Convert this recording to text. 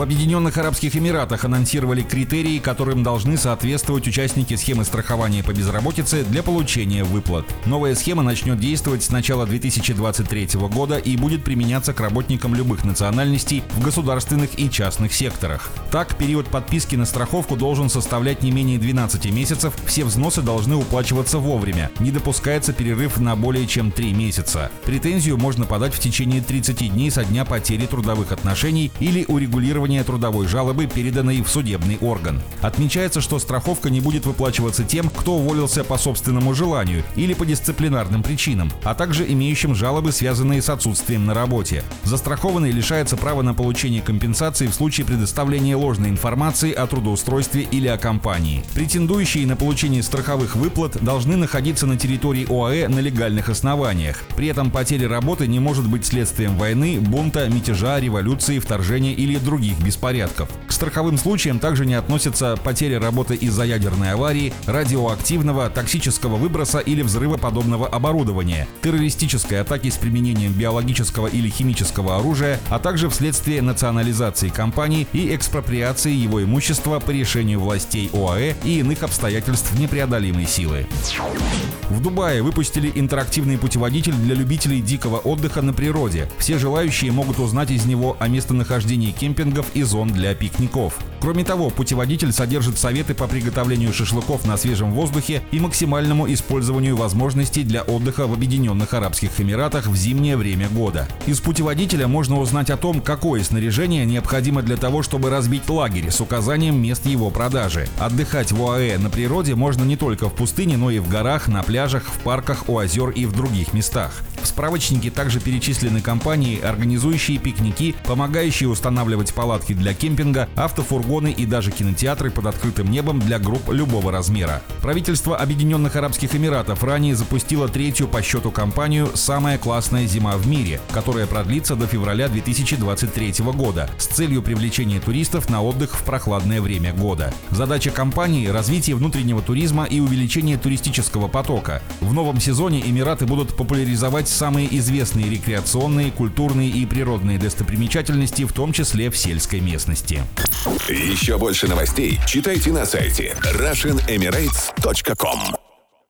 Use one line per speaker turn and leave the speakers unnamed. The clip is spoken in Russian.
В Объединенных Арабских Эмиратах анонсировали критерии, которым должны соответствовать участники схемы страхования по безработице для получения выплат. Новая схема начнет действовать с начала 2023 года и будет применяться к работникам любых национальностей в государственных и частных секторах. Так, период подписки на страховку должен составлять не менее 12 месяцев, все взносы должны уплачиваться вовремя, не допускается перерыв на более чем 3 месяца. Претензию можно подать в течение 30 дней со дня потери трудовых отношений или урегулирования рассмотрения трудовой жалобы, переданной в судебный орган. Отмечается, что страховка не будет выплачиваться тем, кто уволился по собственному желанию или по дисциплинарным причинам, а также имеющим жалобы, связанные с отсутствием на работе. Застрахованный лишается права на получение компенсации в случае предоставления ложной информации о трудоустройстве или о компании. Претендующие на получение страховых выплат должны находиться на территории ОАЭ на легальных основаниях. При этом потеря работы не может быть следствием войны, бунта, мятежа, революции, вторжения или других беспорядков. К страховым случаям также не относятся потеря работы из-за ядерной аварии, радиоактивного, токсического выброса или взрыва подобного оборудования, террористической атаки с применением биологического или химического оружия, а также вследствие национализации компании и экспроприации его имущества по решению властей ОАЭ и иных обстоятельств непреодолимой силы. В Дубае выпустили интерактивный путеводитель для любителей дикого отдыха на природе. Все желающие могут узнать из него о местонахождении кемпингов и зон для пикников. Кроме того, путеводитель содержит советы по приготовлению шашлыков на свежем воздухе и максимальному использованию возможностей для отдыха в Объединенных Арабских Эмиратах в зимнее время года. Из путеводителя можно узнать о том, какое снаряжение необходимо для того, чтобы разбить лагерь с указанием мест его продажи. Отдыхать в ОАЭ на природе можно не только в пустыне, но и в горах, на пляжах, в парках, у озер и в других местах. В справочнике также перечислены компании, организующие пикники, помогающие устанавливать палатки для кемпинга, автофургоны и даже кинотеатры под открытым небом для групп любого размера. Правительство Объединенных Арабских Эмиратов ранее запустило третью по счету кампанию «Самая классная зима в мире», которая продлится до февраля 2023 года с целью привлечения туристов на отдых в прохладное время года. Задача кампании – развитие внутреннего туризма и увеличение туристического потока. В новом сезоне Эмираты будут популяризовать самые известные рекреационные, культурные и природные достопримечательности, в том числе в сельской местности.
Еще больше новостей читайте на сайте RussianEmirates.com